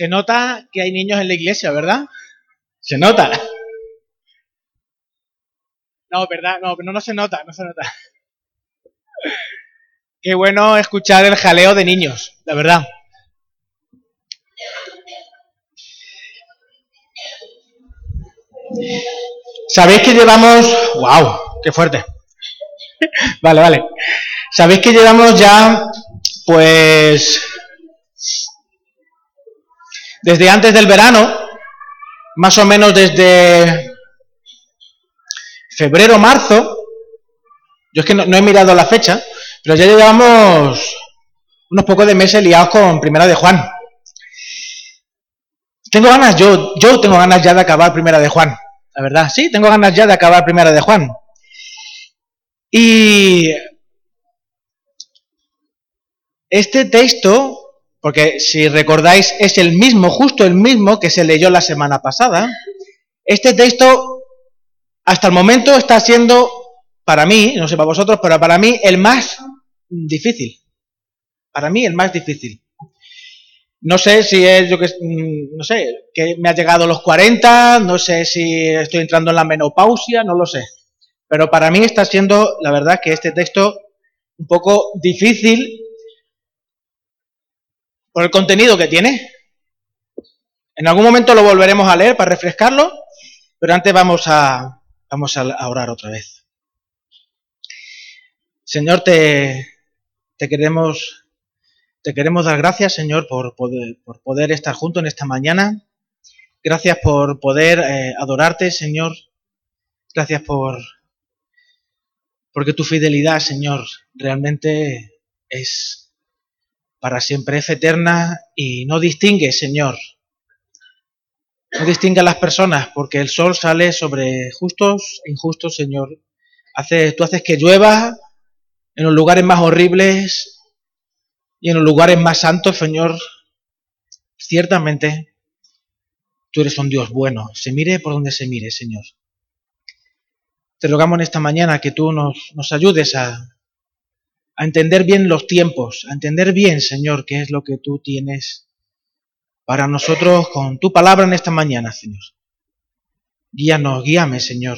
Se nota que hay niños en la iglesia, ¿verdad? Se nota. No, ¿verdad? No, no, no se nota, no se nota. Qué bueno escuchar el jaleo de niños, la verdad. ¿Sabéis que llevamos... ¡Wow! ¡Qué fuerte! vale, vale. ¿Sabéis que llevamos ya, pues, desde antes del verano, más o menos desde febrero, marzo, yo es que no, he mirado la fecha, pero ya llevamos unos pocos de meses liados con Primera de Juan. Tengo ganas, yo, yo tengo ganas ya de acabar Primera de Juan, la verdad, sí, tengo ganas ya de acabar Primera de Juan. Y este texto, porque si recordáis es el mismo, justo el mismo que se leyó la semana pasada, este texto hasta el momento está siendo, para mí, no sé para vosotros, pero para mí el más difícil. Para mí el más difícil. No sé si es yo que mm, no sé, que me ha llegado a los 40, no sé si estoy entrando en la menopausia, no lo sé. Pero para mí está siendo, la verdad, que este texto un poco difícil por el contenido que tiene. En algún momento lo volveremos a leer para refrescarlo, pero antes vamos a, vamos a orar otra vez. Señor, te, te queremos te queremos dar gracias, Señor, por poder, por poder estar juntos en esta mañana. Gracias por poder eh, adorarte, Señor. Gracias por, porque tu fidelidad, Señor, realmente es para siempre, es eterna y no distingue, Señor. No distingue a las personas, porque el sol sale sobre justos e injustos, Señor. Hace, tú haces que llueva en los lugares más horribles y en los lugares más santos, Señor. Ciertamente, tú eres un Dios bueno, se mire por donde se mire, Señor. Te rogamos en esta mañana que tú nos, nos ayudes a, a entender bien los tiempos, a entender bien, Señor, qué es lo que tú tienes para nosotros con tu palabra en esta mañana, Señor. Guíanos, guíame, Señor.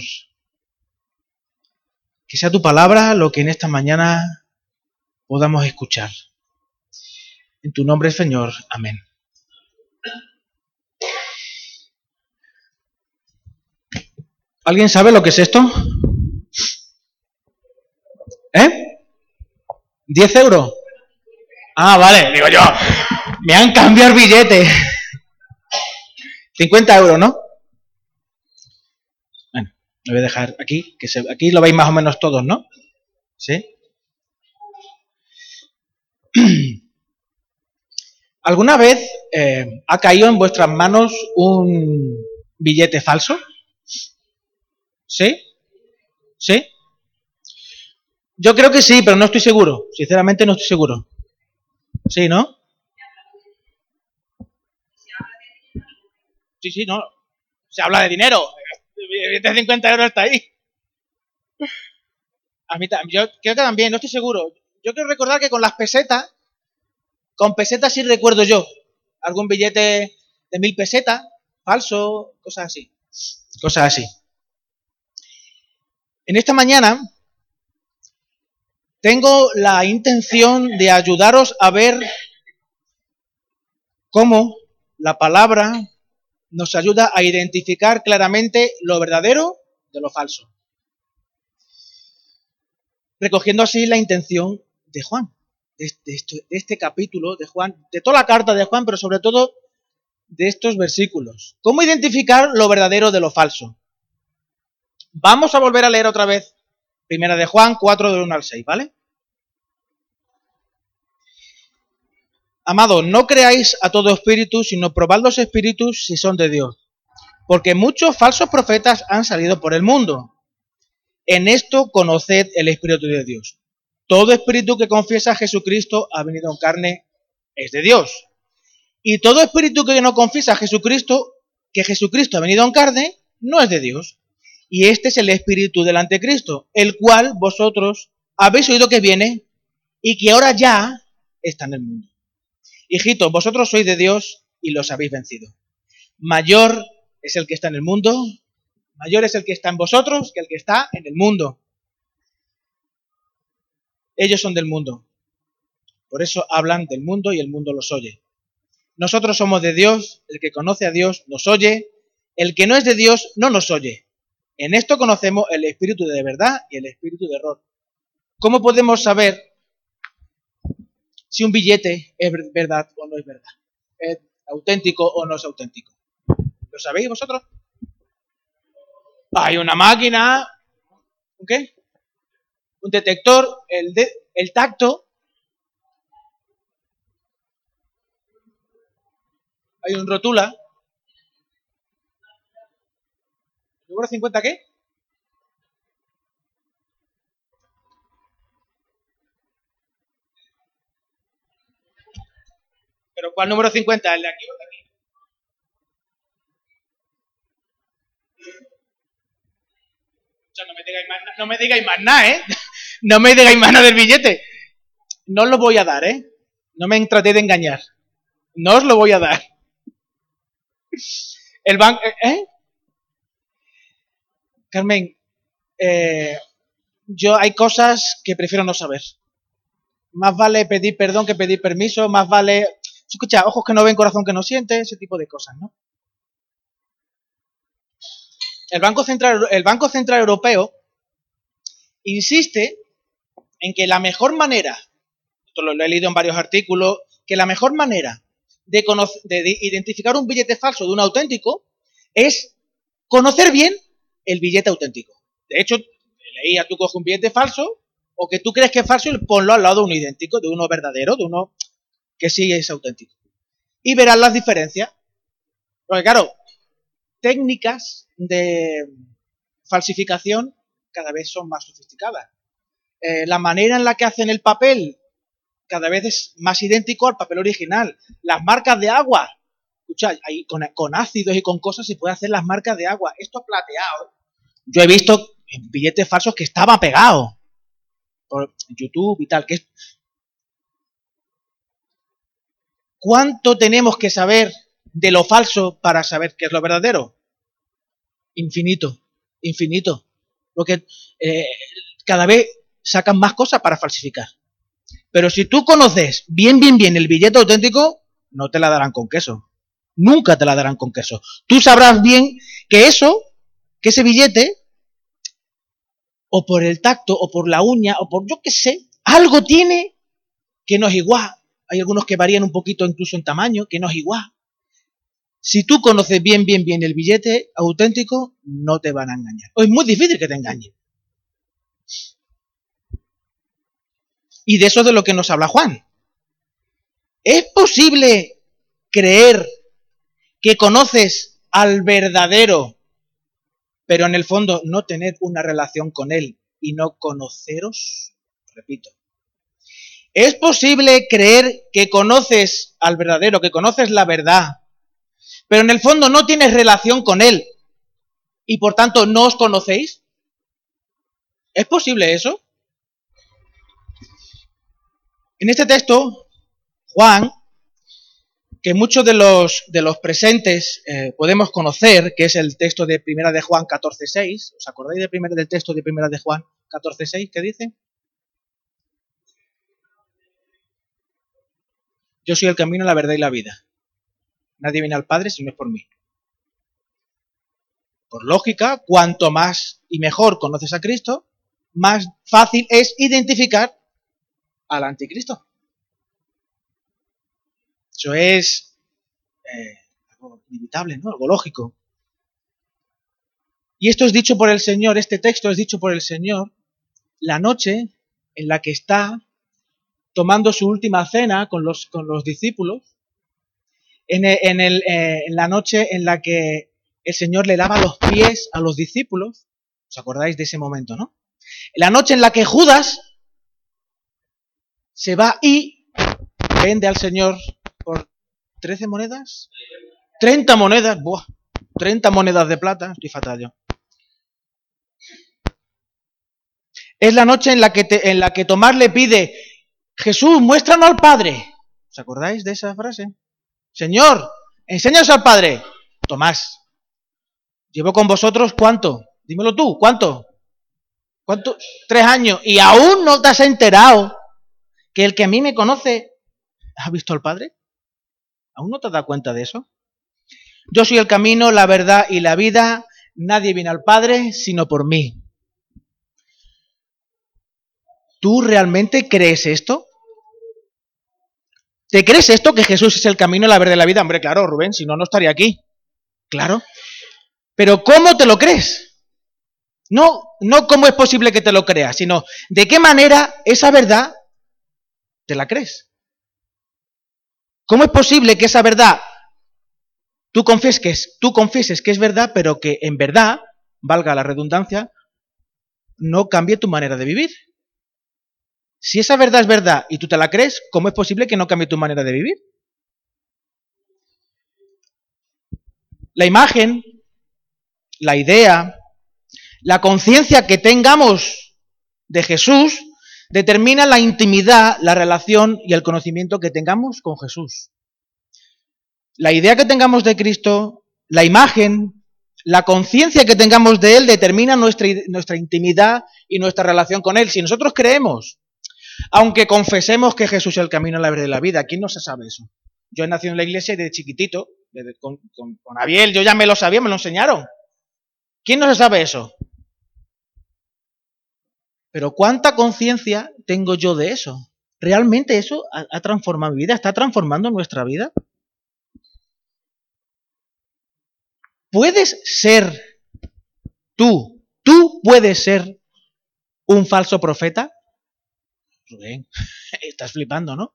Que sea tu palabra lo que en esta mañana podamos escuchar. En tu nombre, Señor. Amén. ¿Alguien sabe lo que es esto? ¿Eh? ¿10 euros? Ah, vale, digo yo. Me han cambiado el billete. 50 euros, ¿no? Bueno, lo voy a dejar aquí, que aquí lo veis más o menos todos, ¿no? ¿Sí? ¿Alguna vez eh, ha caído en vuestras manos un billete falso? ¿Sí? ¿Sí? Yo creo que sí, pero no estoy seguro. Sinceramente no estoy seguro. ¿Sí, no? Sí, sí, no. Se habla de dinero. De 50 euros está ahí. A mí yo creo que también, no estoy seguro. Yo quiero recordar que con las pesetas, con pesetas sí recuerdo yo. Algún billete de mil pesetas, falso, cosas así. Cosas así. En esta mañana tengo la intención de ayudaros a ver cómo la palabra nos ayuda a identificar claramente lo verdadero de lo falso. Recogiendo así la intención de Juan, de este, capítulo de Juan, de toda la carta de Juan, pero sobre todo de estos versículos. ¿Cómo identificar lo verdadero de lo falso? Vamos a volver a leer otra vez Primera de Juan 4 del 1 al 6, ¿vale? Amado, no creáis a todo espíritu, sino probad los espíritus si son de Dios. Porque muchos falsos profetas han salido por el mundo. En esto conoced el Espíritu de Dios. Todo espíritu que confiesa a Jesucristo ha venido en carne es de Dios. Y todo espíritu que no confiesa a Jesucristo, que Jesucristo ha venido en carne, no es de Dios. Y este es el espíritu del anticristo, el cual vosotros habéis oído que viene y que ahora ya está en el mundo. Hijitos, vosotros sois de Dios y los habéis vencido. Mayor es el que está en el mundo, mayor es el que está en vosotros que el que está en el mundo. Ellos son del mundo. Por eso hablan del mundo y el mundo los oye. Nosotros somos de Dios, el que conoce a Dios nos oye, el que no es de Dios no nos oye. En esto conocemos el espíritu de verdad y el espíritu de error. ¿Cómo podemos saber si un billete es verdad o no es verdad? ¿Es auténtico o no es auténtico? ¿Lo sabéis vosotros? Hay una máquina, ¿un qué? Un detector, el, el tacto. Hay un rotula. ¿Número 50 qué? ¿Pero cuál número 50? ¿El de aquí o el de aquí? no me digáis más, no me digáis más nada, ¿eh? No me digáis más nada del billete. No os lo voy a dar, ¿eh? No me traté de engañar. No os lo voy a dar. El banco... ¿Eh? Carmen, eh, yo hay cosas que prefiero no saber. Más vale pedir perdón que pedir permiso, más vale... Escucha, ojos que no ven, corazón que no siente, ese tipo de cosas, ¿no? el Banco Central, el Banco Central Europeo insiste en que la mejor manera, esto lo, he leído en varios artículos, que la mejor manera de, de identificar un billete falso de un auténtico es conocer bien el billete auténtico. De hecho, leía, tú coges un billete falso o que tú crees que es falso y ponlo al lado de uno idéntico, de uno verdadero, de uno que sí es auténtico. Y verás las diferencias. Porque claro, técnicas de falsificación cada vez son más sofisticadas. Eh, la manera en la que hacen el papel cada vez es más idéntico al papel original. Las marcas de agua, escucha, ahí con, con, ácidos y con cosas se puede hacer las marcas de agua. Esto plateado, yo he visto billetes falsos que estaba pegado por YouTube y tal. Que ¿Cuánto tenemos que saber de lo falso para saber qué es lo verdadero? Infinito, infinito. Porque eh, cada vez sacan más cosas para falsificar. Pero si tú conoces bien, bien, bien el billete auténtico, no te la darán con queso. Nunca te la darán con queso. Tú sabrás bien que eso, que ese billete, o por el tacto, o por la uña, o por yo qué sé, algo tiene que no es igual. Hay algunos que varían un poquito incluso en tamaño, que no es igual. Si tú conoces bien, bien, bien el billete auténtico, no te van a engañar. O es muy difícil que te engañen. Y de eso es de lo que nos habla Juan. ¿Es posible creer que conoces al verdadero, pero en el fondo no tener una relación con él y no conoceros? Repito. ¿Es posible creer que conoces al verdadero, que conoces la verdad, pero en el fondo no tienes relación con Él y por tanto no os conocéis? ¿Es posible eso? En este texto, Juan, que muchos de los, de los presentes eh, podemos conocer, que es el texto de Primera de Juan 14.6, ¿os acordáis de primera, del texto de Primera de Juan 14.6 que dice? Yo soy el camino, la verdad y la vida. Nadie viene al Padre si no es por mí. Por lógica, cuanto más y mejor conoces a Cristo, más fácil es identificar al anticristo. Eso es eh, algo inevitable, ¿no? Algo lógico. Y esto es dicho por el Señor, este texto es dicho por el Señor la noche en la que está tomando su última cena con los, con los discípulos eh, en, la noche en la que el Señor le lava los pies a los discípulos. ¿Os acordáis de ese momento, no? En la noche en la que Judas se va y vende al Señor 13 monedas. 30 monedas, buah, 30 monedas de plata, estoy fatal yo. Es la noche en la que, en la que Tomás le pide, Jesús, muéstranos al Padre. ¿Os acordáis de esa frase? Señor, enséñanos al Padre. Tomás, llevo con vosotros cuánto? Dímelo tú, ¿cuánto? ¿Cuánto? Tres años. Y aún no te has enterado que el que a mí me conoce ha visto al Padre. ¿Aún no te dado cuenta de eso? Yo soy el camino, la verdad y la vida. Nadie viene al Padre sino por mí. ¿Tú realmente crees esto? ¿Te crees esto que Jesús es el camino, la verdad y la vida? Hombre, claro, Rubén, si no, no estaría aquí. Claro. Pero ¿cómo te lo crees? No, no cómo es posible que te lo creas, sino de qué manera esa verdad te la crees. ¿Cómo es posible que esa verdad tú confieses tú confieses que es verdad, pero que en verdad, valga la redundancia, no cambie tu manera de vivir? Si esa verdad es verdad y tú te la crees, ¿cómo es posible que no cambie tu manera de vivir? La imagen, la idea, la conciencia que tengamos de Jesús determina la intimidad, la relación y el conocimiento que tengamos con Jesús. La idea que tengamos de Cristo, la imagen, la conciencia que tengamos de Él determina nuestra, nuestra intimidad y nuestra relación con Él. Si nosotros creemos, aunque confesemos que Jesús es el camino, la verdad y la vida, ¿quién no se sabe eso? Yo he nacido en la iglesia desde chiquitito, con, con, con Abiel, yo ya me lo sabía, me lo enseñaron. ¿Quién no se sabe eso? Pero ¿cuánta conciencia tengo yo de eso? ¿Realmente eso ha, transformado mi vida? ¿Está transformando nuestra vida? ¿Puedes ser tú, tú puedes ser un falso profeta? Estás flipando, ¿no?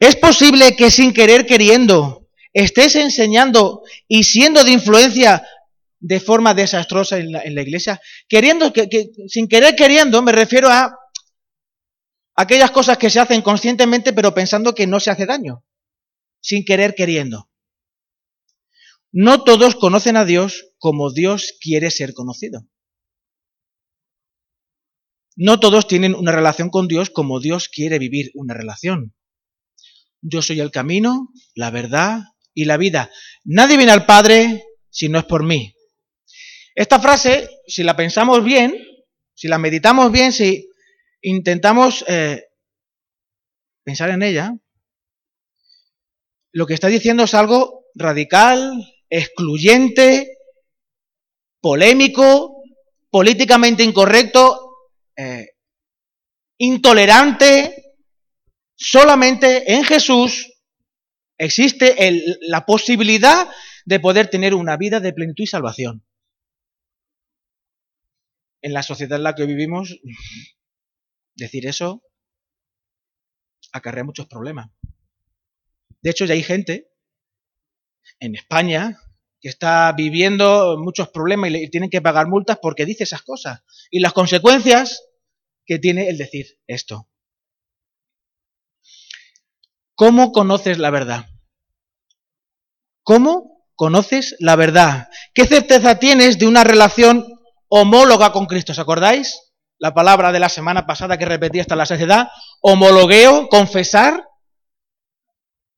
Es posible que sin querer queriendo estés enseñando y siendo de influencia de forma desastrosa en la, iglesia, queriendo, que, sin querer queriendo, me refiero a aquellas cosas que se hacen conscientemente pero pensando que no se hace daño, sin querer queriendo. No todos conocen a Dios como Dios quiere ser conocido. No todos tienen una relación con Dios como Dios quiere vivir una relación. Yo soy el camino, la verdad y la vida. Nadie viene al Padre si no es por mí. Esta frase, si la pensamos bien, si la meditamos bien, si intentamos eh, pensar en ella, lo que está diciendo es algo radical, excluyente, polémico, políticamente incorrecto, eh, intolerante. Solamente en Jesús existe la posibilidad de poder tener una vida de plenitud y salvación en la sociedad en la que vivimos, decir eso acarrea muchos problemas. De hecho, ya hay gente en España que está viviendo muchos problemas y le tienen que pagar multas porque dice esas cosas. Y las consecuencias que tiene el decir esto. ¿Cómo conoces la verdad? ¿Cómo conoces la verdad? ¿Qué certeza tienes de una relación homóloga con Cristo. ¿Os acordáis? La palabra de la semana pasada que repetí hasta la saciedad. Homologueo, confesar.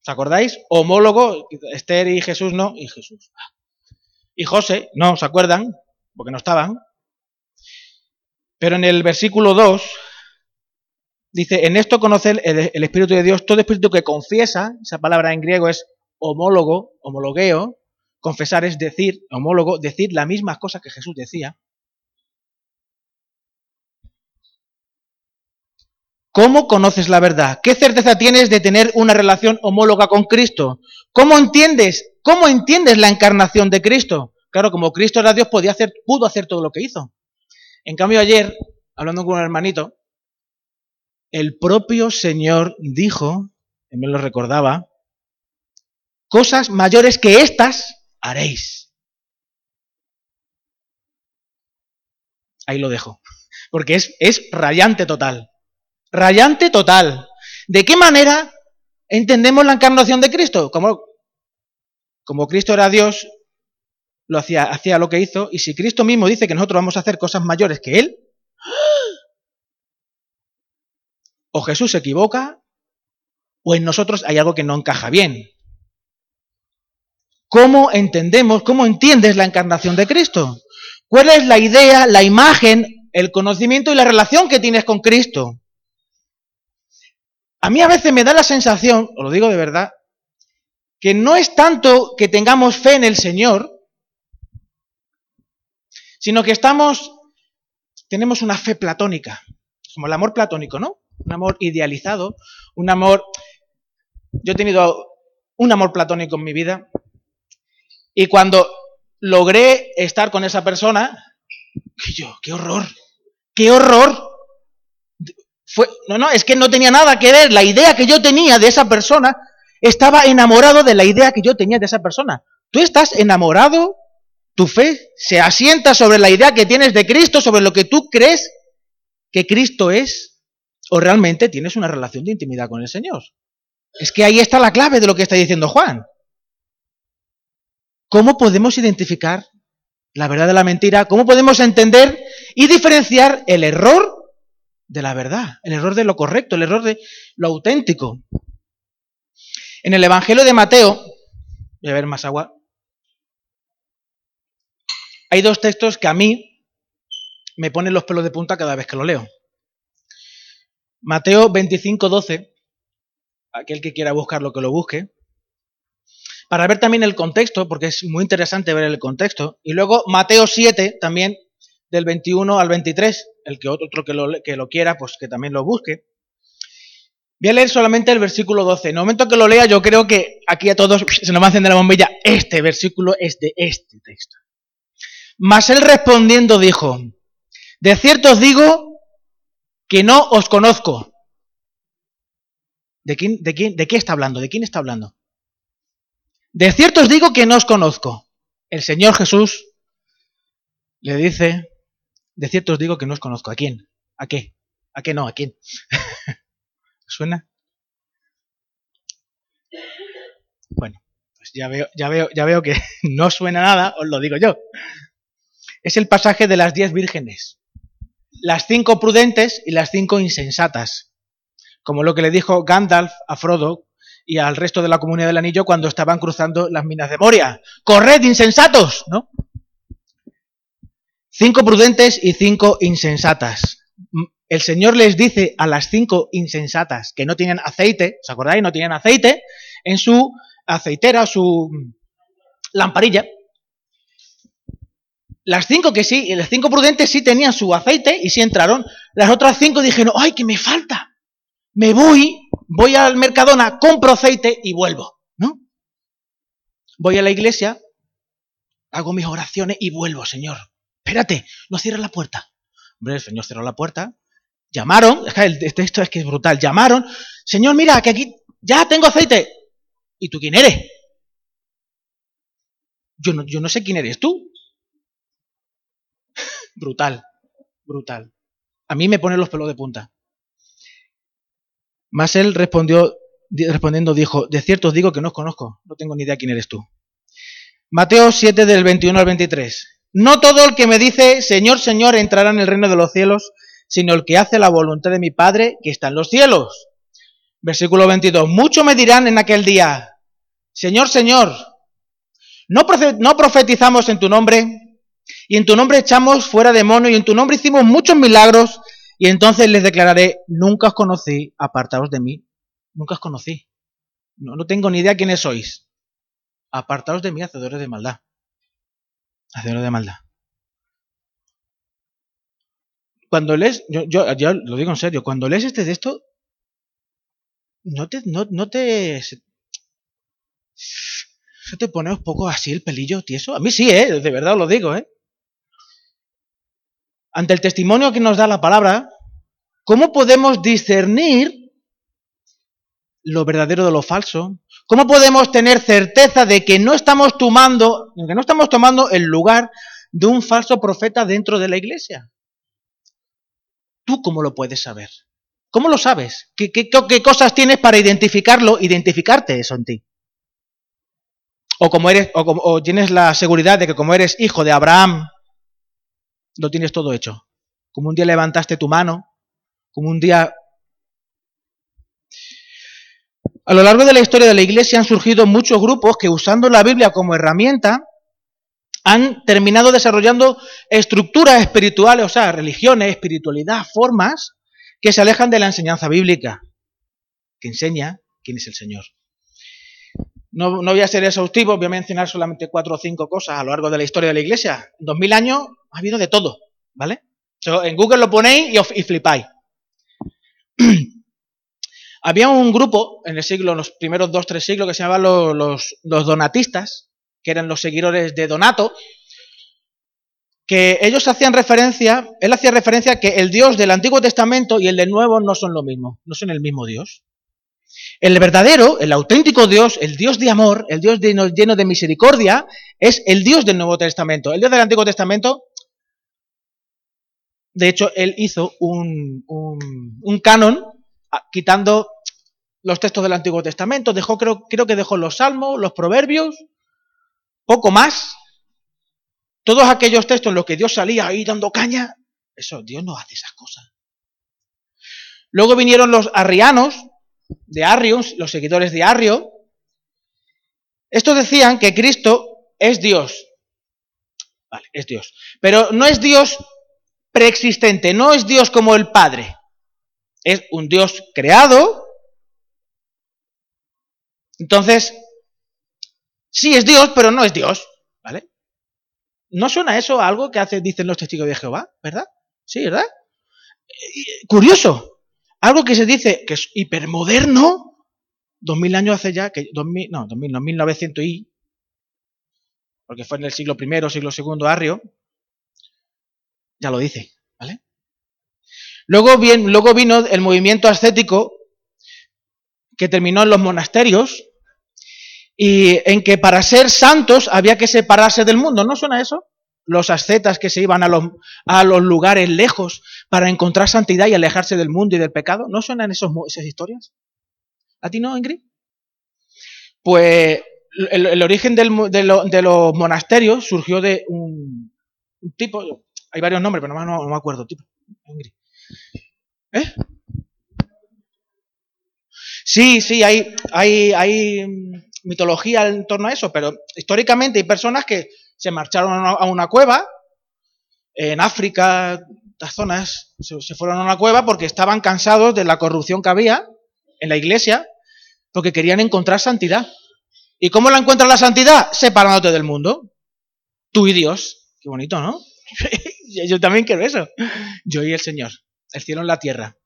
¿Os acordáis? Homólogo, Esther y Jesús no, y Jesús. Y José, no, ¿os acuerdan? Porque no estaban. Pero en el versículo 2 dice, en esto conoce el, el, Espíritu de Dios, todo espíritu que confiesa, esa palabra en griego es homólogo, homologueo, confesar es decir, homólogo, decir las mismas cosas que Jesús decía. ¿Cómo conoces la verdad? ¿Qué certeza tienes de tener una relación homóloga con Cristo? ¿Cómo entiendes? ¿Cómo entiendes la encarnación de Cristo? Claro, como Cristo era Dios, podía hacer, pudo hacer todo lo que hizo. En cambio, ayer, hablando con un hermanito, el propio Señor dijo, y me lo recordaba, cosas mayores que estas haréis. Ahí lo dejo, porque es, es rayante total. Rayante total. ¿De qué manera entendemos la encarnación de Cristo? Como, como Cristo era Dios, lo hacía, hacía lo que hizo, y si Cristo mismo dice que nosotros vamos a hacer cosas mayores que Él, o Jesús se equivoca, o en nosotros hay algo que no encaja bien. ¿Cómo entendemos, cómo entiendes la encarnación de Cristo? ¿Cuál es la idea, la imagen, el conocimiento y la relación que tienes con Cristo? A mí a veces me da la sensación, os lo digo de verdad, que no es tanto que tengamos fe en el Señor, sino que estamos, tenemos una fe platónica, como el amor platónico, ¿no? Un amor idealizado, un amor... Yo he tenido un amor platónico en mi vida y cuando logré estar con esa persona, yo, qué horror, qué horror. No, no, es que no tenía nada que ver. La idea que yo tenía de esa persona estaba enamorado de la idea que yo tenía de esa persona. Tú estás enamorado, tu fe se asienta sobre la idea que tienes de Cristo, sobre lo que tú crees que Cristo es, o realmente tienes una relación de intimidad con el Señor. Es que ahí está la clave de lo que está diciendo Juan. ¿Cómo podemos identificar la verdad de la mentira? ¿Cómo podemos entender y diferenciar el error de la verdad, el error de lo correcto, el error de lo auténtico? En el Evangelio de Mateo, voy a ver más agua, hay dos textos que a mí me ponen los pelos de punta cada vez que lo leo. Mateo 25, 12, aquel que quiera buscarlo que lo busque, para ver también el contexto, porque es muy interesante ver el contexto. Y luego Mateo 7, también del 21 al 23, el que otro que lo, que lo quiera, pues que también lo busque. Voy a leer solamente el versículo 12. En el momento que lo lea, yo creo que aquí a todos se nos va a encender la bombilla. Este versículo es de este texto. Mas él respondiendo dijo, de cierto os digo que no os conozco. ¿De, quién, de, quién, ¿De qué está hablando? ¿De quién está hablando? De cierto os digo que no os conozco. El Señor Jesús le dice, de cierto os digo que no os conozco. ¿A quién? ¿A qué? ¿A qué no? ¿A quién? ¿Suena? Bueno, pues ya veo, ya veo, ya veo que no suena nada, os lo digo yo. Es el pasaje de las diez vírgenes. Las cinco prudentes y las cinco insensatas. Como lo que le dijo Gandalf a Frodo y al resto de la comunidad del anillo cuando estaban cruzando las minas de Moria. ¡Corred, insensatos! ¿No? Cinco prudentes y cinco insensatas. El Señor les dice a las cinco insensatas que no tienen aceite, ¿os acordáis? No tienen aceite en su aceitera, su lamparilla. Las cinco que sí, las cinco prudentes sí tenían su aceite y sí entraron. Las otras cinco dijeron, ¡ay, que me falta! Me voy voy al Mercadona, compro aceite y vuelvo, ¿no? Voy a la iglesia, hago mis oraciones y vuelvo, Señor. Espérate, no cierres la puerta. Hombre, el Señor cerró la puerta. Llamaron, el texto es que es brutal. Llamaron, Señor, mira, que aquí ya tengo aceite. ¿Y tú quién eres? Yo no, yo no sé quién eres tú. brutal, brutal. A mí me pone los pelos de punta. Mas él respondió, respondiendo dijo, de cierto os digo que no os conozco, no tengo ni idea quién eres tú. Mateo 7 del 21 al 23. No todo el que me dice, Señor, Señor, entrará en el reino de los cielos, sino el que hace la voluntad de mi Padre que está en los cielos. Versículo 22. Muchos me dirán en aquel día, Señor, Señor, ¿no, profetizamos en tu nombre? Y en tu nombre echamos fuera demonios y en tu nombre hicimos muchos milagros y entonces les declararé, nunca os conocí, apartaos de mí, nunca os conocí. No, no tengo ni idea quiénes sois. Apartaos de mí, hacedores de maldad. Hacedores de maldad. Cuando lees, yo, yo, lo digo en serio, cuando lees este texto, no te, no, no te, se, te pone un poco así el pelillo tieso. A mí sí, ¿eh? de verdad lo digo, ¿eh? ante el testimonio que nos da la palabra, ¿cómo podemos discernir lo verdadero de lo falso? ¿Cómo podemos tener certeza de que no estamos tomando, que no estamos tomando el lugar de un falso profeta dentro de la iglesia? ¿Tú cómo lo puedes saber? ¿Cómo lo sabes? ¿Qué, cosas tienes para identificarlo, identificarte eso en ti? O como eres, o, o tienes la seguridad de que como eres hijo de Abraham, lo tienes todo hecho. Como un día levantaste tu mano, como un día... A lo largo de la historia de la Iglesia han surgido muchos grupos que usando la Biblia como herramienta han terminado desarrollando estructuras espirituales, o sea, religiones, espiritualidad, formas que se alejan de la enseñanza bíblica, que enseña quién es el Señor. No, voy a ser exhaustivo, voy a mencionar solamente cuatro o cinco cosas a lo largo de la historia de la Iglesia. En dos mil años ha habido de todo, ¿vale? en Google lo ponéis y, flipáis. Había un grupo en el siglo, en los primeros dos, tres siglos, que se llamaban los, donatistas, que eran los seguidores de Donato, que ellos hacían referencia, él hacía referencia a que el Dios del Antiguo Testamento y el del Nuevo no son lo mismo, no son el mismo Dios. El verdadero, el auténtico Dios, el Dios de amor, el Dios lleno de misericordia, es el Dios del Nuevo Testamento. El Dios del Antiguo Testamento, de hecho, él hizo un, un, canon ah, quitando los textos del Antiguo Testamento, dejó, creo, creo que dejó los salmos, los proverbios, poco más. Todos aquellos textos en los que Dios salía ahí dando caña, eso, Dios no hace esas cosas. Luego vinieron los arrianos, de Arrius, los seguidores de Arrio. Estos decían que Cristo es Dios. Vale, es Dios. Pero no es Dios preexistente, no es Dios como el Padre. Es un Dios creado. Entonces, Sí es Dios, pero no es Dios, ¿vale? ¿No suena eso algo que hace, dicen los testigos de Jehová, verdad? Sí, ¿verdad? Curioso. Algo que se dice que es hipermoderno, dos mil años hace ya, que dos mil, no, dos mil, no, 1900 y, porque fue en el siglo I, siglo II Arrio, ya lo dice. Luego, vino el movimiento ascético que terminó en los monasterios, y en que para ser santos había que separarse del mundo. ¿No suena eso? Los ascetas que se iban a los, a los lugares lejos para encontrar santidad y alejarse del mundo y del pecado. ¿No suenan esos, esas historias? ¿A ti no, Ingrid? Pues el, origen de, los monasterios surgió de un, tipo, hay varios nombres, pero no, me acuerdo, tipo, Ingrid. ¿Eh? Sí, sí, hay, hay, hay mitología en torno a eso, pero históricamente hay personas que se marcharon a una, cueva en África, las zonas, se, fueron a una cueva porque estaban cansados de la corrupción que había en la iglesia, porque querían encontrar santidad. ¿Y cómo la encuentran la santidad? Separándote del mundo. Tú y Dios. Qué bonito, ¿no? Yo también quiero eso. Yo y el Señor. El cielo en la tierra.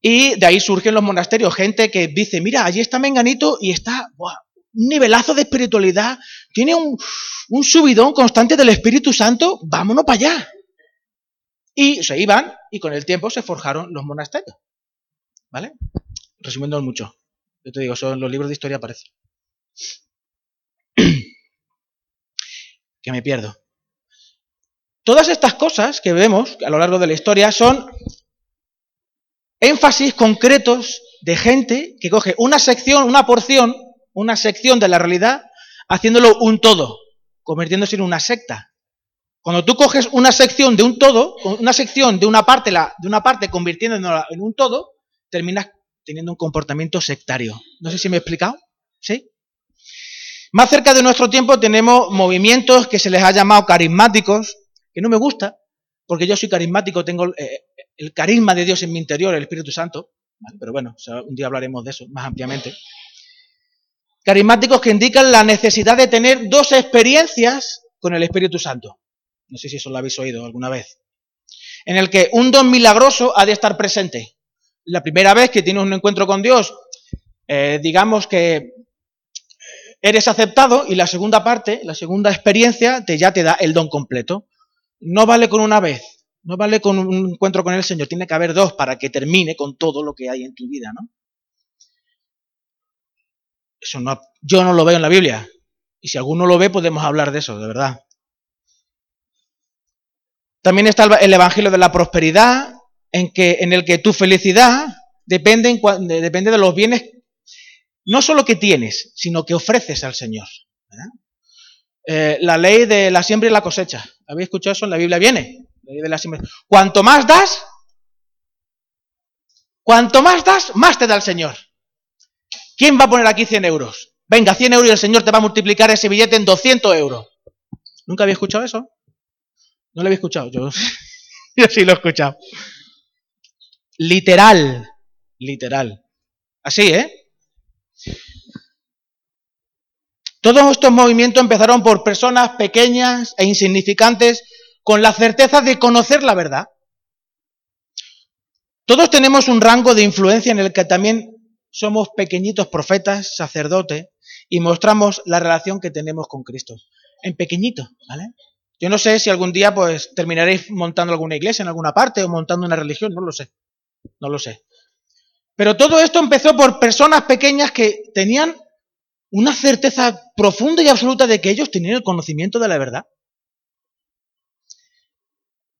Y de ahí surgen los monasterios, gente que dice, mira, allí está Menganito y está un nivelazo de espiritualidad, tiene un, subidón constante del Espíritu Santo, vámonos para allá. Y se iban y con el tiempo se forjaron los monasterios. ¿Vale? Resumiendo mucho. Yo te digo, son los libros de historia aparecen. que me pierdo. Todas estas cosas que vemos a lo largo de la historia son énfasis concretos de gente que coge una sección, una porción, una sección de la realidad, haciéndolo un todo, convirtiéndose en una secta. Cuando tú coges una sección de un todo, una sección de una parte, de una parte convirtiéndola en un todo, terminas teniendo un comportamiento sectario. No sé si me he explicado. ¿Sí? Más cerca de nuestro tiempo tenemos movimientos que se les ha llamado carismáticos, que no me gusta, porque yo soy carismático, tengo eh, el carisma de Dios en mi interior, el Espíritu Santo, pero bueno, un día hablaremos de eso más ampliamente. Carismáticos que indican la necesidad de tener dos experiencias con el Espíritu Santo. No sé si eso lo habéis oído alguna vez. En el que un don milagroso ha de estar presente. La primera vez que tienes un encuentro con Dios, eh, digamos que eres aceptado y la segunda parte, la segunda experiencia, te, ya te da el don completo. No vale con una vez. No vale con un encuentro con el Señor, tiene que haber dos para que termine con todo lo que hay en tu vida, ¿no? Eso no, yo no lo veo en la Biblia. Y si alguno lo ve, podemos hablar de eso, de verdad. También está el Evangelio de la prosperidad, en, que, en el que tu felicidad depende, depende de los bienes, no solo que tienes, sino que ofreces al Señor. Eh, la ley de la siembra y la cosecha. ¿Habéis escuchado eso? En la Biblia viene. Cuanto más das, cuanto más das, más te da el Señor. ¿Quién va a poner aquí 100 euros? Venga, 100 euros y el Señor te va a multiplicar ese billete en 200 euros. ¿Nunca había escuchado eso? No lo había escuchado, yo, yo sí lo he escuchado. Literal, literal. Así, ¿eh? Todos estos movimientos empezaron por personas pequeñas e insignificantes con la certeza de conocer la verdad. Todos tenemos un rango de influencia en el que también somos pequeñitos profetas, sacerdotes, y mostramos la relación que tenemos con Cristo. En pequeñito, ¿vale? Yo no sé si algún día pues terminaréis montando alguna iglesia en alguna parte o montando una religión, no lo sé. No lo sé. Pero todo esto empezó por personas pequeñas que tenían una certeza profunda y absoluta de que ellos tenían el conocimiento de la verdad.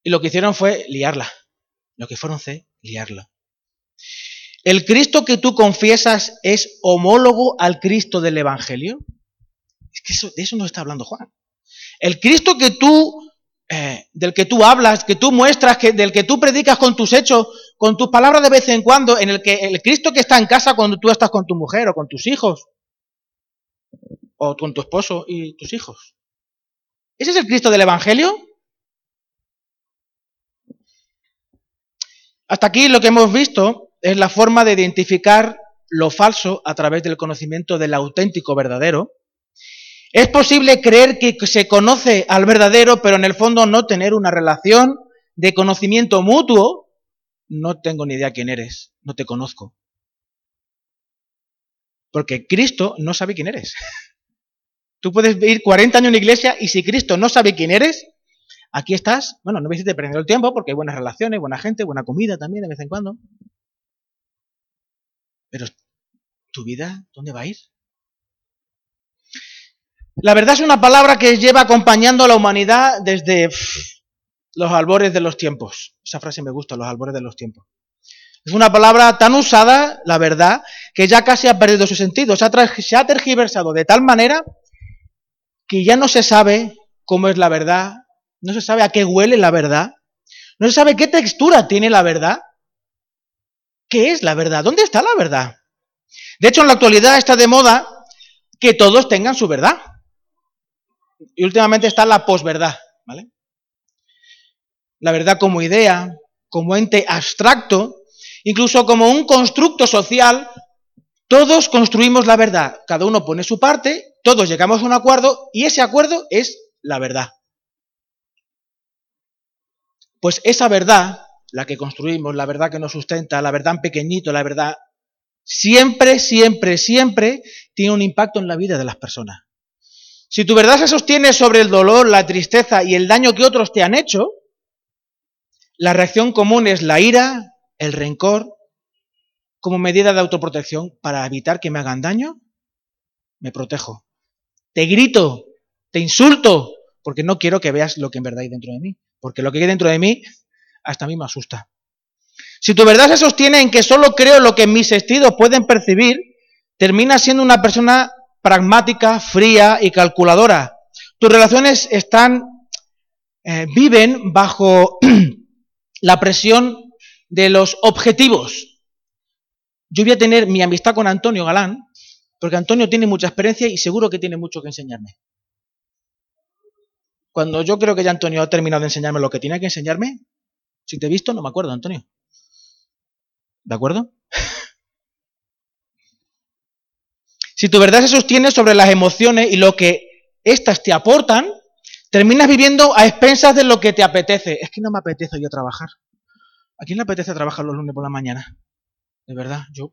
Y lo que hicieron fue liarla. Lo que fueron fue liarla. ¿El Cristo que tú confiesas es homólogo al Cristo del Evangelio? Es que eso, de eso no está hablando Juan. El Cristo que tú, eh, del que tú hablas, que tú muestras, que, del que tú predicas con tus hechos, con tus palabras de vez en cuando, en el que el Cristo que está en casa cuando tú estás con tu mujer o con tus hijos, o con tu esposo y tus hijos. ¿Ese es el Cristo del Evangelio? Hasta aquí lo que hemos visto es la forma de identificar lo falso a través del conocimiento del auténtico verdadero. Es posible creer que se conoce al verdadero, pero en el fondo no tener una relación de conocimiento mutuo. No tengo ni idea quién eres, no te conozco. Porque Cristo no sabe quién eres. Tú puedes ir 40 años en la iglesia y si Cristo no sabe quién eres, aquí estás, bueno, no me hiciste perder el tiempo porque hay buenas relaciones, buena gente, buena comida también de vez en cuando. Pero tu vida, ¿dónde va a ir? La verdad es una palabra que lleva acompañando a la humanidad desde los albores de los tiempos. Esa frase me gusta, los albores de los tiempos. Es una palabra tan usada, la verdad, que ya casi ha perdido su sentido. Se ha, tergiversado de tal manera que ya no se sabe cómo es la verdad, no se sabe a qué huele la verdad, no se sabe qué textura tiene la verdad. ¿Qué es la verdad? ¿Dónde está la verdad? De hecho, en la actualidad está de moda que todos tengan su verdad. Y últimamente está la posverdad, ¿vale? La verdad como idea, como ente abstracto, incluso como un constructo social, todos construimos la verdad. Cada uno pone su parte todos llegamos a un acuerdo y ese acuerdo es la verdad. Pues esa verdad, la que construimos, la verdad que nos sustenta, la verdad en pequeñito, la verdad, siempre, siempre, siempre tiene un impacto en la vida de las personas. Si tu verdad se sostiene sobre el dolor, la tristeza y el daño que otros te han hecho, la reacción común es la ira, el rencor, como medida de autoprotección para evitar que me hagan daño, me protejo. Te grito, te insulto, porque no quiero que veas lo que en verdad hay dentro de mí. Porque lo que hay dentro de mí, hasta a mí me asusta. Si tu verdad se sostiene en que solo creo lo que mis sentidos pueden percibir, terminas siendo una persona pragmática, fría y calculadora. Tus relaciones están, eh, viven bajo la presión de los objetivos. Yo voy a tener mi amistad con Antonio Galán porque Antonio tiene mucha experiencia y seguro que tiene mucho que enseñarme. Cuando yo creo que ya Antonio ha terminado de enseñarme lo que tiene que enseñarme, si te he visto, no me acuerdo, Antonio. ¿De acuerdo? si tu verdad se sostiene sobre las emociones y lo que éstas te aportan, terminas viviendo a expensas de lo que te apetece. Es que no me apetece yo trabajar. ¿A quién le apetece trabajar los lunes por la mañana? De verdad, yo...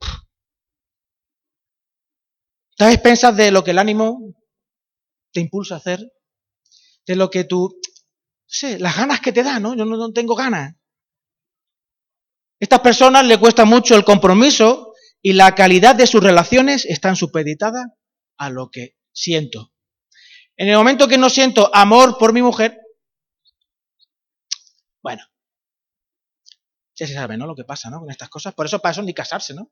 Estás expensas de lo que el ánimo te impulsa a hacer, de lo que tú, no sé, las ganas que te da, ¿no? Yo no, tengo ganas. Estas personas le cuesta mucho el compromiso y la calidad de sus relaciones están supeditadas a lo que siento. En el momento que no siento amor por mi mujer, bueno, ya se sabe, ¿no? Lo que pasa, ¿no? Con estas cosas. Por eso para eso ni casarse, ¿no?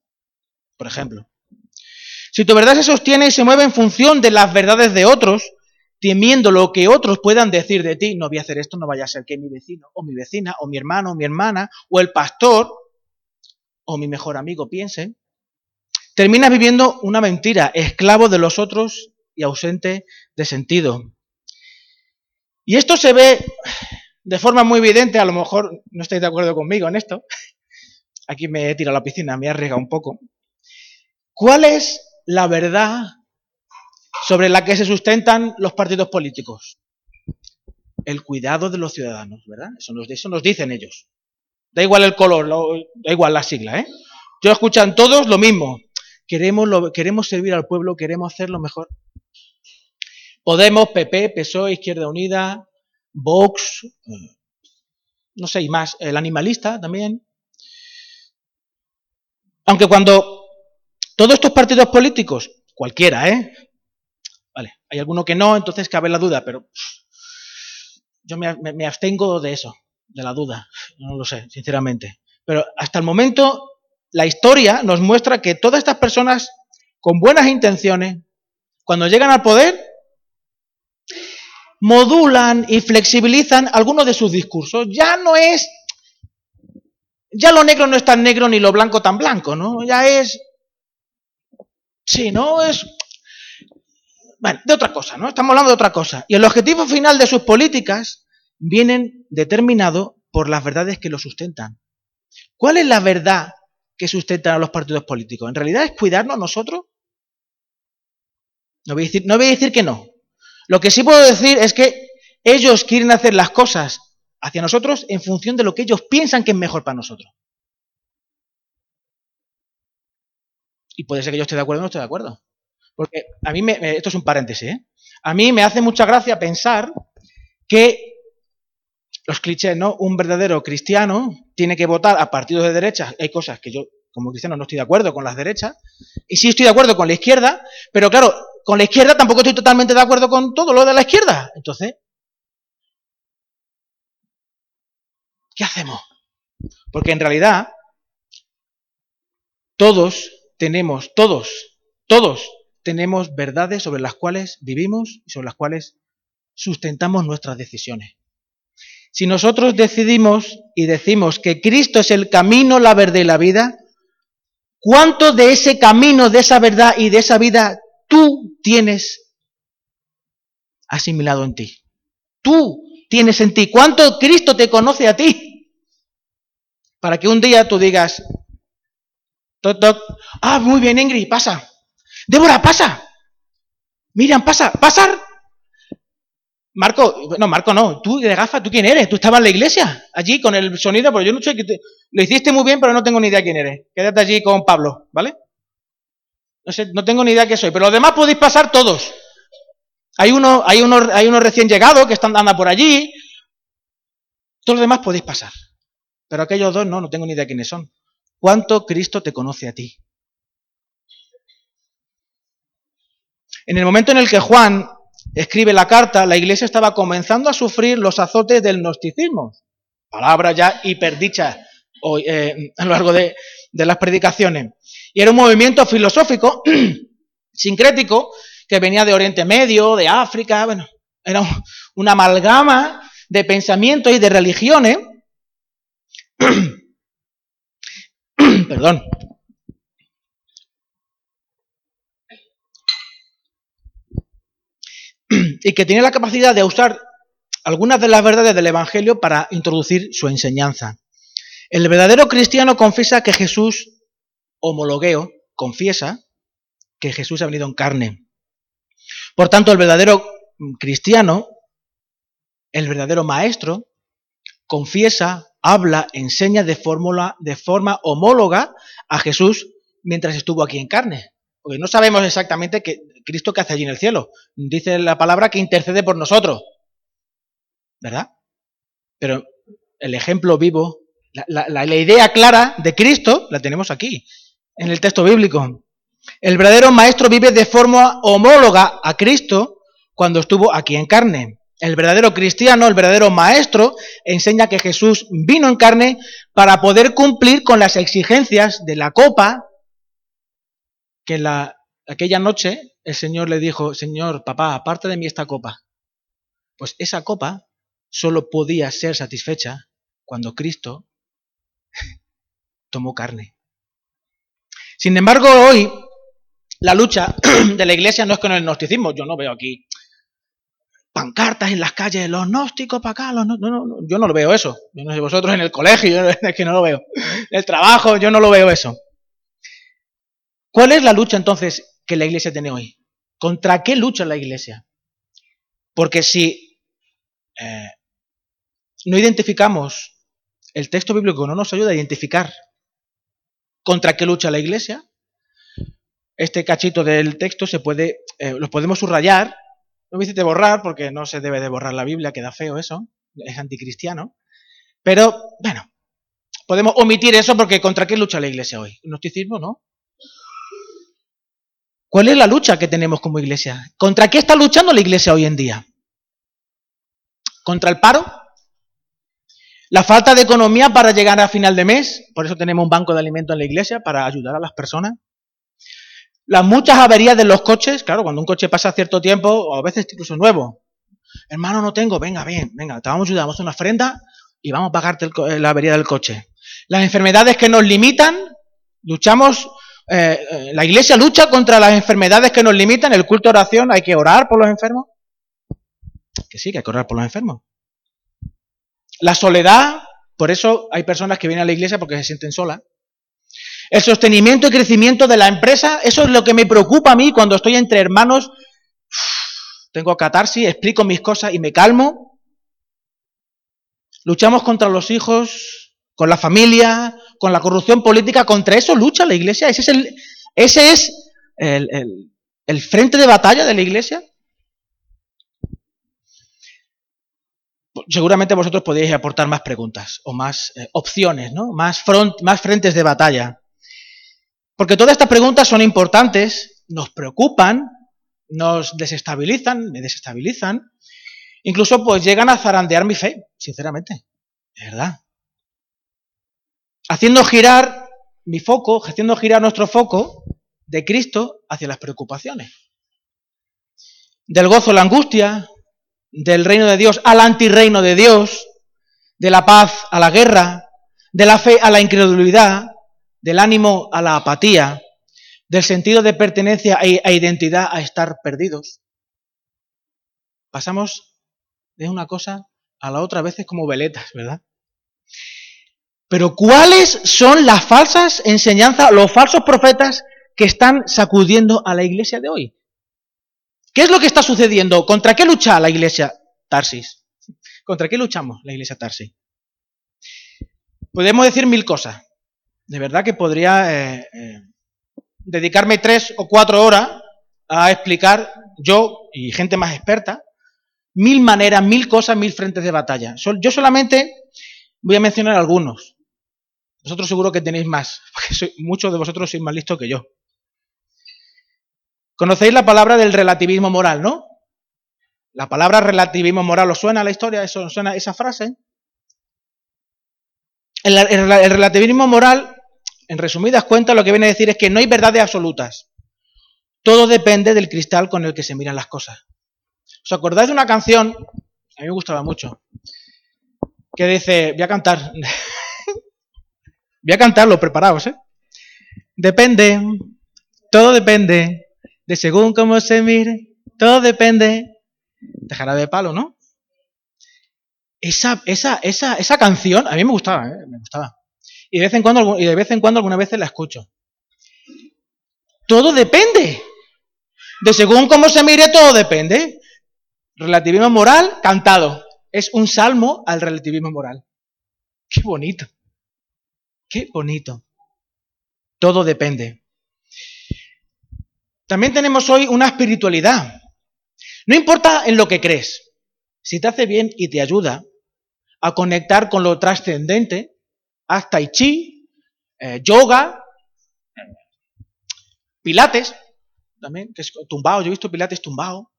Por ejemplo. Si tu verdad se sostiene y se mueve en función de las verdades de otros, temiendo lo que otros puedan decir de ti, no voy a hacer esto, no vaya a ser que mi vecino, o mi vecina, o mi hermano, o mi hermana, o el pastor, o mi mejor amigo piensen, terminas viviendo una mentira, esclavo de los otros y ausente de sentido. Y esto se ve de forma muy evidente, a lo mejor no estáis de acuerdo conmigo en esto, aquí me he tirado a la piscina, me he arriesgado un poco. ¿Cuál es la verdad sobre la que se sustentan los partidos políticos? El cuidado de los ciudadanos, ¿verdad? Eso nos, eso nos dicen ellos. Da igual el color, da igual la sigla, ¿eh? Yo escuchan todos lo mismo. Queremos, queremos servir al pueblo, queremos hacerlo mejor. Podemos, PP, PSOE, Izquierda Unida, Vox, eh, no sé, y más, el animalista también. Aunque cuando todos estos partidos políticos, cualquiera, ¿eh? Vale, hay alguno que no, entonces cabe la duda, pero yo me, abstengo de eso, de la duda, no lo sé, sinceramente. Pero hasta el momento la historia nos muestra que todas estas personas con buenas intenciones, cuando llegan al poder, modulan y flexibilizan algunos de sus discursos. Ya no es, ya lo negro no es tan negro ni lo blanco tan blanco, ¿no? Ya es, sí, ¿no? Es, bueno, de otra cosa, ¿no? Estamos hablando de otra cosa. Y el objetivo final de sus políticas vienen determinado por las verdades que lo sustentan. ¿Cuál es la verdad que sustentan a los partidos políticos? ¿En realidad es cuidarnos nosotros? No voy a decir, no voy a decir que no. Lo que sí puedo decir es que ellos quieren hacer las cosas hacia nosotros en función de lo que ellos piensan que es mejor para nosotros. Y puede ser que yo esté de acuerdo o no esté de acuerdo. Porque a mí, me, esto es un paréntesis, ¿eh? A mí me hace mucha gracia pensar que los clichés, ¿no? Un verdadero cristiano tiene que votar a partidos de derecha. Hay cosas que yo, como cristiano, no estoy de acuerdo con las derechas. Y sí estoy de acuerdo con la izquierda. Pero claro, con la izquierda tampoco estoy totalmente de acuerdo con todo lo de la izquierda. Entonces, ¿qué hacemos? Porque en realidad, todos tenemos, todos, todos tenemos verdades sobre las cuales vivimos y sobre las cuales sustentamos nuestras decisiones. Si nosotros decidimos y decimos que Cristo es el camino, la verdad y la vida, ¿cuánto de ese camino, de esa verdad y de esa vida tú tienes asimilado en ti. Tú tienes en ti. ¿Cuánto Cristo te conoce a ti? Para que un día tú digas, toc, toc, ah, muy bien, Ingrid, pasa. Débora, pasa. Miriam, pasa, pasar. Marco, no, Marco no, tú de gafa, ¿tú quién eres? Tú estabas en la iglesia, allí con el sonido, pero yo no sé, que lo hiciste muy bien, pero no tengo ni idea quién eres. Quédate allí con Pablo, ¿vale? No sé, no tengo ni idea qué soy, pero los demás podéis pasar todos. Hay uno, hay uno, hay unos recién llegados que están andando por allí. Todos los demás podéis pasar. Pero aquellos dos no, no tengo ni idea quiénes son. ¿Cuánto Cristo te conoce a ti? En el momento en el que Juan escribe la carta, la iglesia estaba comenzando a sufrir los azotes del gnosticismo. Palabra ya hiperdicha eh, a lo largo de las predicaciones. Y era un movimiento filosófico, sincrético, que venía de Oriente Medio, de África, bueno, era una amalgama de pensamientos y de religiones. Perdón. y que tenía la capacidad de usar algunas de las verdades del Evangelio para introducir su enseñanza. El verdadero cristiano confiesa que Jesús homologueo, confiesa que Jesús ha venido en carne. Por tanto, el verdadero cristiano, el verdadero maestro, confiesa, habla, enseña de, fórmula, de forma homóloga a Jesús mientras estuvo aquí en carne. Porque no sabemos exactamente que Cristo que hace allí en el cielo. Dice la palabra que intercede por nosotros. ¿Verdad? Pero el ejemplo vivo, la, la idea clara de Cristo la tenemos aquí en el texto bíblico. El verdadero maestro vive de forma homóloga a Cristo cuando estuvo aquí en carne. El verdadero cristiano, el verdadero maestro, enseña que Jesús vino en carne para poder cumplir con las exigencias de la copa que la, aquella noche el Señor le dijo, Señor, papá, aparte de mí esta copa. Pues esa copa solo podía ser satisfecha cuando Cristo tomó carne. Sin embargo, hoy La lucha de la iglesia no es con el gnosticismo. Yo no veo aquí pancartas en las calles, los gnósticos para acá, los no, no, no, yo no lo veo eso. Yo no sé vosotros en el colegio, es que no lo veo. En el trabajo, yo no lo veo eso. ¿Cuál es la lucha entonces que la iglesia tiene hoy? ¿Contra qué lucha la iglesia? Porque si eh, no identificamos, el texto bíblico no nos ayuda a identificar contra qué lucha la iglesia, este cachito del texto se puede, eh, los podemos subrayar no me hiciste borrar porque no se debe de borrar la Biblia, queda feo eso, es anticristiano. Pero, bueno, podemos omitir eso porque ¿contra qué lucha la iglesia hoy? ¿Gnosticismo, no? ¿Cuál es la lucha que tenemos como iglesia? ¿Contra qué está luchando la iglesia hoy en día? ¿Contra el paro? ¿La falta de economía para llegar a final de mes? Por eso tenemos un banco de alimentos en la iglesia, para ayudar a las personas. Las muchas averías de los coches, claro, cuando un coche pasa cierto tiempo, o a veces incluso nuevo. Hermano, no tengo, venga, bien, venga, te vamos a ayudar, vamos a una ofrenda y vamos a pagarte eh, la avería del coche. Las enfermedades que nos limitan, luchamos, eh, eh, la iglesia lucha contra las enfermedades que nos limitan, el culto de oración, hay que orar por los enfermos. Que sí, que hay que orar por los enfermos. La soledad, por eso hay personas que vienen a la iglesia porque se sienten solas. El sostenimiento y crecimiento de la empresa, eso es lo que me preocupa a mí cuando estoy entre hermanos. Tengo catarsis, explico mis cosas y me calmo. Luchamos contra los hijos, con la familia, con la corrupción política. Contra eso lucha la iglesia. Ese es el, ese es el, el, frente de batalla de la iglesia. Seguramente vosotros podéis aportar más preguntas o más eh, opciones, ¿no? Más, front, más frentes de batalla. Porque todas estas preguntas son importantes, nos preocupan, nos desestabilizan, me desestabilizan, incluso pues llegan a zarandear mi fe, sinceramente, de verdad. Haciendo girar mi foco, haciendo girar nuestro foco de Cristo hacia las preocupaciones. Del gozo a la angustia, del reino de Dios al antirreino de Dios, de la paz a la guerra, de la fe a la incredulidad, del ánimo a la apatía, del sentido de pertenencia e identidad a estar perdidos. Pasamos de una cosa a la otra a veces como veletas, ¿verdad? Pero ¿cuáles son las falsas enseñanzas, los falsos profetas que están sacudiendo a la iglesia de hoy? ¿Qué es lo que está sucediendo? ¿Contra qué lucha la iglesia Tarsis? ¿Contra qué luchamos la iglesia Tarsis? Podemos decir mil cosas de verdad que podría eh, eh, dedicarme tres o cuatro horas a explicar yo y gente más experta mil maneras, mil cosas, mil frentes de batalla. Yo solamente voy a mencionar algunos. Vosotros seguro que tenéis más, porque muchos de vosotros sois más listos que yo. Conocéis la palabra del relativismo moral, ¿no? La palabra relativismo moral, ¿os suena la historia? ¿Eso suena esa frase? el relativismo moral en resumidas cuentas, lo que viene a decir es que no hay verdades absolutas. Todo depende del cristal con el que se miran las cosas. ¿Os acordáis de una canción? A mí me gustaba mucho. Que dice, voy a cantar. voy a cantarlo, preparaos, ¿eh? Depende, todo depende, de según cómo se mire, todo depende. Dejará de palo, ¿no? Esa, esa, esa, esa canción, a mí me gustaba, ¿eh? me gustaba. Y de vez en cuando, y de vez en cuando algunas veces la escucho. Todo depende. De según cómo se mire, todo depende. Relativismo moral, cantado. Es un salmo al relativismo moral. Qué bonito. Qué bonito. Todo depende. También tenemos hoy una espiritualidad. No importa en lo que crees. Si te hace bien y te ayuda a conectar con lo trascendente, haz tai chi, eh, yoga, pilates, también, que es tumbado, yo he visto pilates tumbado.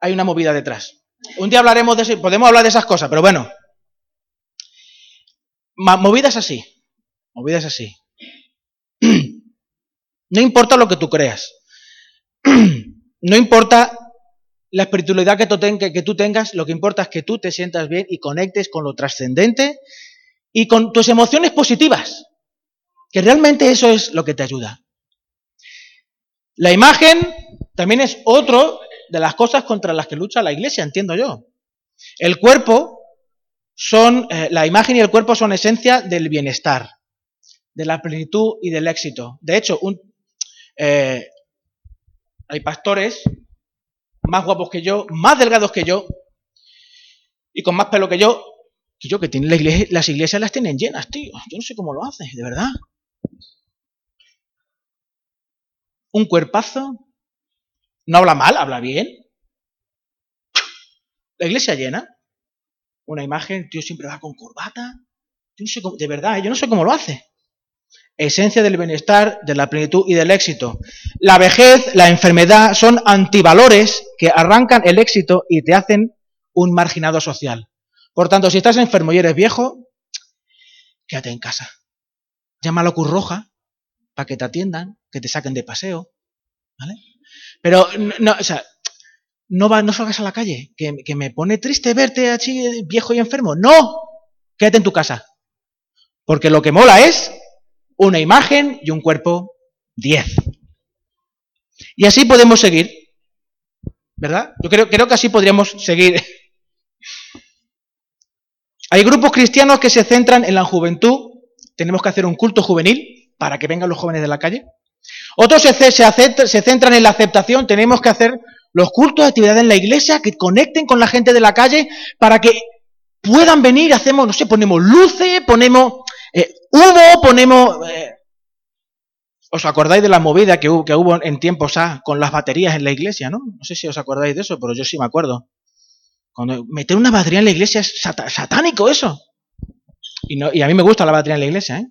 Hay una movida detrás. Un día hablaremos de eso, podemos hablar de esas cosas, pero bueno. Movidas así, movidas así. No importa lo que tú creas. No importa la espiritualidad que tú, tengas, lo que importa es que tú te sientas bien y conectes con lo trascendente y con tus emociones positivas, que realmente eso es lo que te ayuda. La imagen también es otro de las cosas contra las que lucha la iglesia, entiendo yo. El cuerpo son, eh, la imagen y el cuerpo son esencia del bienestar, de la plenitud y del éxito. De hecho, un, eh, hay pastores más guapos que yo, más delgados que yo y con más pelo que yo, que yo que tienen las iglesias las tienen llenas, tío. Yo no sé cómo lo hace, de verdad. Un cuerpazo, no habla mal, habla bien. La iglesia llena. Una imagen, tío siempre va con corbata. Yo no sé de verdad, yo no sé cómo lo hace esencia del bienestar, de la plenitud y del éxito. La vejez, la enfermedad son antivalores que arrancan el éxito y te hacen un marginado social. Por tanto, si estás enfermo y eres viejo, quédate en casa. Llama a la Cruz Roja para que te atiendan, que te saquen de paseo. ¿Vale? Pero no, o sea, no, va, no salgas a la calle, que, que me pone triste verte así viejo y enfermo. No, quédate en tu casa. Porque lo que mola es una imagen y un cuerpo 10. Y así podemos seguir. ¿Verdad? Yo creo, creo que así podríamos seguir. Hay grupos cristianos que se centran en la juventud. Tenemos que hacer un culto juvenil para que vengan los jóvenes de la calle. Otros se, se, centran en la aceptación. Tenemos que hacer los cultos de actividad en la iglesia que conecten con la gente de la calle para que puedan venir. Hacemos, no sé, ponemos luces, ponemos eh, hubo, ponemos... Eh, ¿Os acordáis de la movida que hubo, que hubo en tiempos A con las baterías en la iglesia, no? No sé si os acordáis de eso, pero yo sí me acuerdo. Cuando meter una batería en la iglesia es satánico eso. Y, no, y a mí me gusta la batería en la iglesia, ¿eh?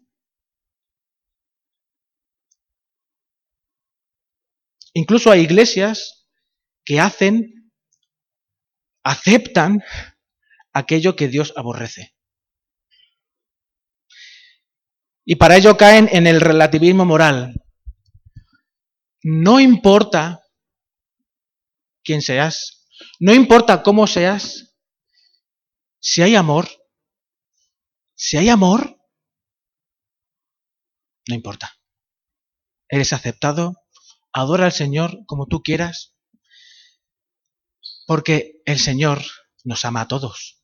Incluso hay iglesias que hacen, aceptan aquello que Dios aborrece. Y para ello caen en el relativismo moral. No importa quién seas, no importa cómo seas, si hay amor, si hay amor, no importa. Eres aceptado, adora al Señor como tú quieras, porque el Señor nos ama a todos.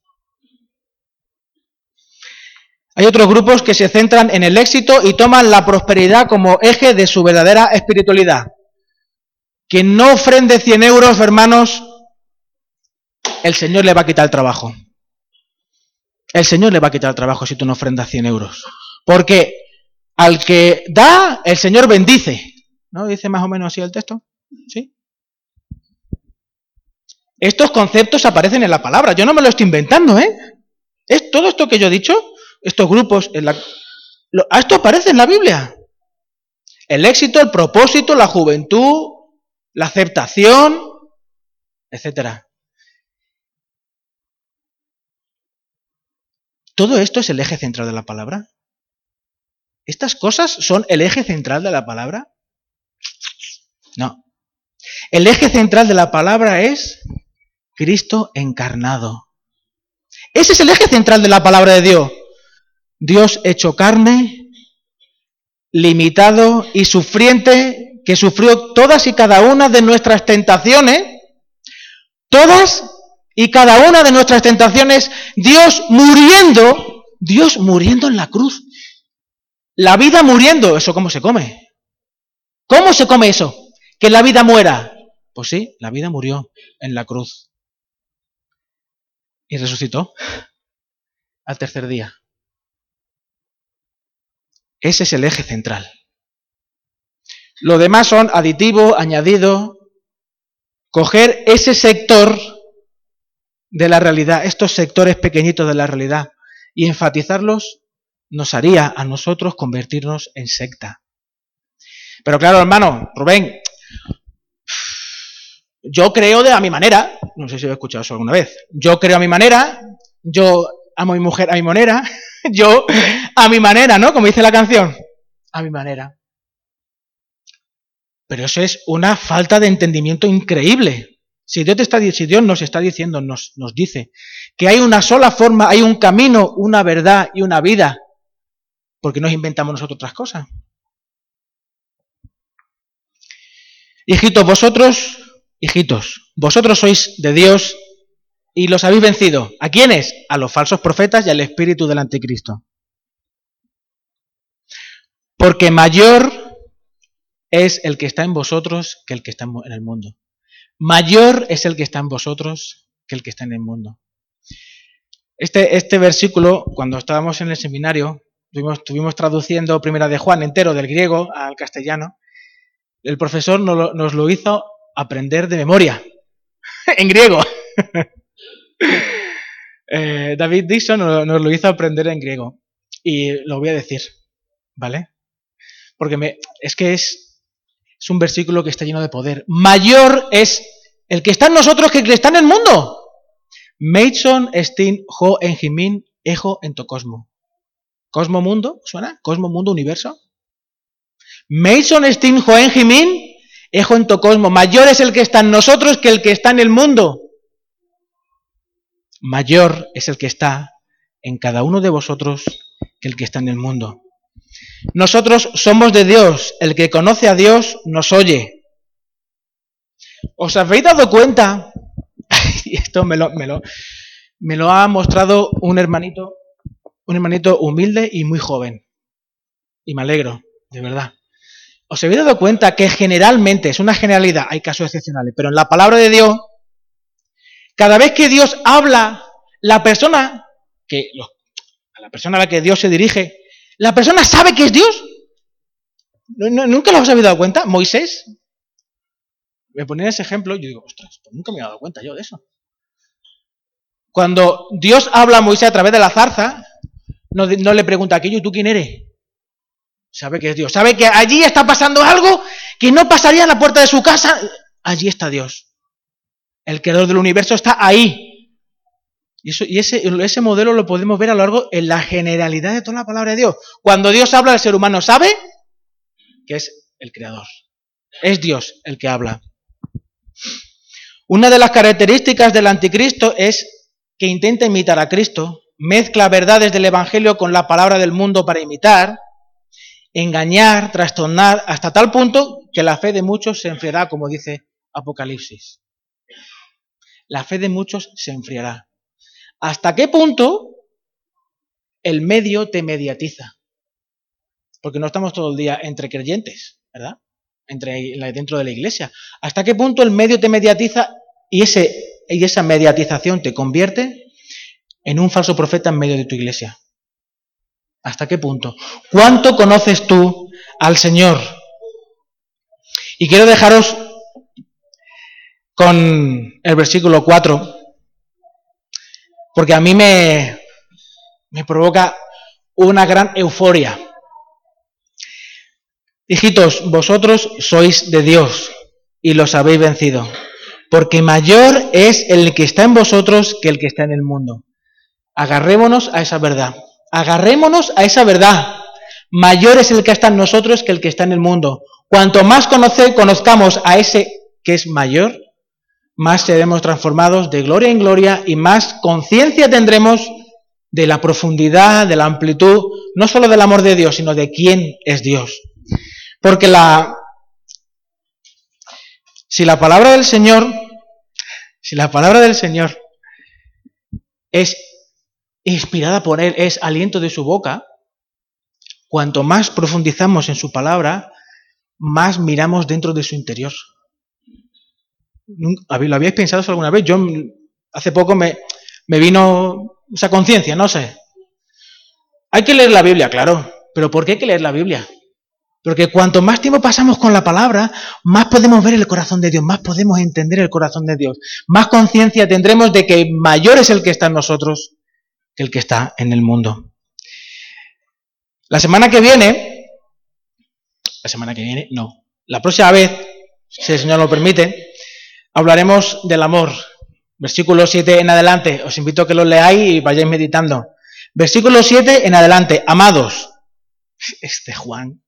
Hay otros grupos que se centran en el éxito y toman la prosperidad como eje de su verdadera espiritualidad. Quien no ofrende 100 euros, hermanos, el Señor le va a quitar el trabajo. El Señor le va a quitar el trabajo si tú no ofrendas 100 euros. Porque al que da, el Señor bendice. ¿No? Dice más o menos así el texto. ¿Sí? Estos conceptos aparecen en la palabra. Yo no me lo estoy inventando, ¿eh? Es todo esto que yo he dicho estos grupos, en la, esto aparece en la Biblia. El éxito, el propósito, la juventud, la aceptación, etcétera. ¿Todo esto es el eje central de la palabra? ¿Estas cosas son el eje central de la palabra? No. El eje central de la palabra es Cristo encarnado. Ese es el eje central de la palabra de Dios. Dios hecho carne, limitado y sufriente, que sufrió todas y cada una de nuestras tentaciones, todas y cada una de nuestras tentaciones, Dios muriendo, Dios muriendo en la cruz. La vida muriendo, ¿eso cómo se come? ¿Cómo se come eso? Que la vida muera. Pues sí, la vida murió en la cruz. Y resucitó al tercer día. Ese es el eje central. Lo demás son aditivo, añadido, coger ese sector de la realidad, estos sectores pequeñitos de la realidad, y enfatizarlos nos haría a nosotros convertirnos en secta. Pero claro, hermano, Rubén, yo creo de a mi manera, no sé si he escuchado eso alguna vez, yo creo a mi manera, yo amo a mi mujer a mi manera, yo a mi manera, ¿no? Como dice la canción, a mi manera. Pero eso es una falta de entendimiento increíble. Si Dios, te está, si Dios nos está diciendo, nos, nos dice, que hay una sola forma, hay un camino, una verdad y una vida, ¿por qué nos inventamos nosotros otras cosas? Hijitos, vosotros, hijitos, vosotros sois de Dios y los habéis vencido. ¿A quiénes? A los falsos profetas y al espíritu del anticristo. Porque mayor es el que está en vosotros que el que está en el mundo. Mayor es el que está en vosotros que el que está en el mundo. Este, este versículo, cuando estábamos en el seminario, estuvimos, traduciendo Primera de Juan entero del griego al castellano, el profesor nos lo, hizo aprender de memoria, en griego. Eh, David Dixon nos, lo hizo aprender en griego. Y lo voy a decir, ¿vale? Porque me, es que es, es un versículo que está lleno de poder. Mayor es el que está en nosotros que el que está en el mundo. Meitson estin ho en jimin ejo en cosmo. Mundo, ¿suena? Cosmo mundo universo. Mason Stin Joen Jimin, Ejo en Tocosmo. Mayor es el que está en nosotros que el que está en el mundo. Mayor es el que está en cada uno de vosotros que el que está en el mundo. Nosotros somos de Dios. El que conoce a Dios nos oye. ¿Os habéis dado cuenta? y esto me lo, me, lo, me lo ha mostrado un hermanito, un hermanito humilde y muy joven. Y me alegro, de verdad. ¿Os habéis dado cuenta que generalmente, es una generalidad, hay casos excepcionales, pero en la palabra de Dios, cada vez que Dios habla, la persona, que, a la persona a la que Dios se dirige, la persona sabe que es Dios. ¿Nunca lo habéis dado cuenta? Moisés, me ponía ese ejemplo y yo digo, ostras, pues nunca me he dado cuenta yo de eso. Cuando Dios habla a Moisés a través de la zarza, no, no le pregunta aquello, ¿tú quién eres? Sabe que es Dios. Sabe que allí está pasando algo que no pasaría en la puerta de su casa. Allí está Dios. El creador del universo está ahí. Y, ese, ese modelo lo podemos ver a lo largo en la generalidad de toda la palabra de Dios. Cuando Dios habla, el ser humano sabe que es el creador. Es Dios el que habla. Una de las características del anticristo es que intenta imitar a Cristo, mezcla verdades del Evangelio con la palabra del mundo para imitar, engañar, trastornar, hasta tal punto que la fe de muchos se enfriará, como dice Apocalipsis. La fe de muchos se enfriará. ¿Hasta qué punto el medio te mediatiza? Porque no estamos todo el día entre creyentes, ¿verdad? Entre, dentro de la iglesia. ¿Hasta qué punto el medio te mediatiza y, ese, y esa mediatización te convierte en un falso profeta en medio de tu iglesia? ¿Hasta qué punto? ¿Cuánto conoces tú al Señor? Y quiero dejaros con el versículo 4, porque a mí me, me provoca una gran euforia. Hijitos, vosotros sois de Dios y los habéis vencido, porque mayor es el que está en vosotros que el que está en el mundo. Agarrémonos a esa verdad. Agarrémonos a esa verdad. Mayor es el que está en nosotros que el que está en el mundo. Cuanto más conocer, conozcamos a ese que es mayor, más seremos transformados de gloria en gloria y más conciencia tendremos de la profundidad, de la amplitud, no solo del amor de Dios, sino de quién es Dios. Porque la, si la palabra del Señor, si la palabra del Señor es inspirada por Él, es aliento de su boca, cuanto más profundizamos en su palabra, más miramos dentro de su interior. ¿Lo habíais pensado alguna vez? Yo hace poco me, me vino esa conciencia, no sé. Hay que leer la Biblia, claro, pero ¿por qué hay que leer la Biblia? Porque cuanto más tiempo pasamos con la palabra, más podemos ver el corazón de Dios, más podemos entender el corazón de Dios, más conciencia tendremos de que mayor es el que está en nosotros que el que está en el mundo. La semana que viene, la semana que viene, no, la próxima vez, si el Señor lo permite, hablaremos del amor. Versículo 7 en adelante, os invito a que lo leáis y vayáis meditando. Versículo 7 en adelante, amados. Este Juan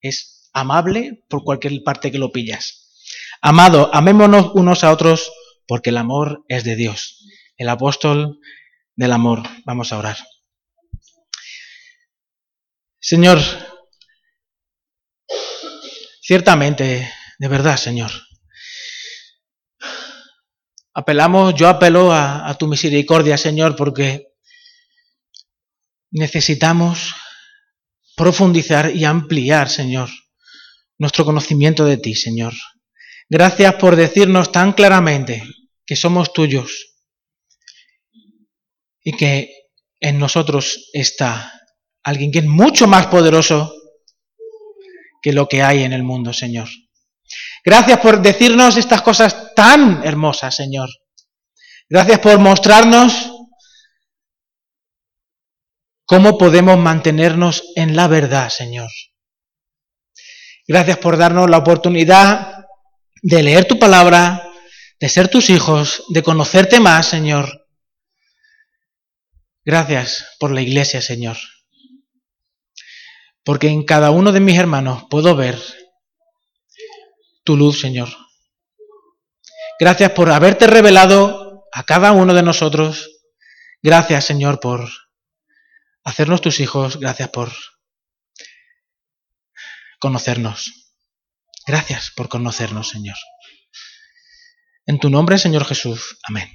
es amable por cualquier parte que lo pillas. Amado, amémonos unos a otros porque el amor es de Dios. El apóstol del amor. Vamos a orar. Señor, ciertamente De verdad, Señor. Apelamos, yo apelo a, tu misericordia, Señor, porque necesitamos profundizar y ampliar, Señor, nuestro conocimiento de ti, Señor. Gracias por decirnos tan claramente que somos tuyos y que en nosotros está alguien que es mucho más poderoso que lo que hay en el mundo, Señor. Gracias por decirnos estas cosas tan hermosas, Señor. Gracias por mostrarnos cómo podemos mantenernos en la verdad, Señor. Gracias por darnos la oportunidad de leer tu palabra, de ser tus hijos, de conocerte más, Señor. Gracias por la iglesia, Señor. Porque en cada uno de mis hermanos puedo ver tu luz, Señor. Gracias por haberte revelado a cada uno de nosotros. Gracias, Señor, por hacernos tus hijos. Gracias por conocernos. Gracias por conocernos, Señor. En tu nombre, Señor Jesús. Amén.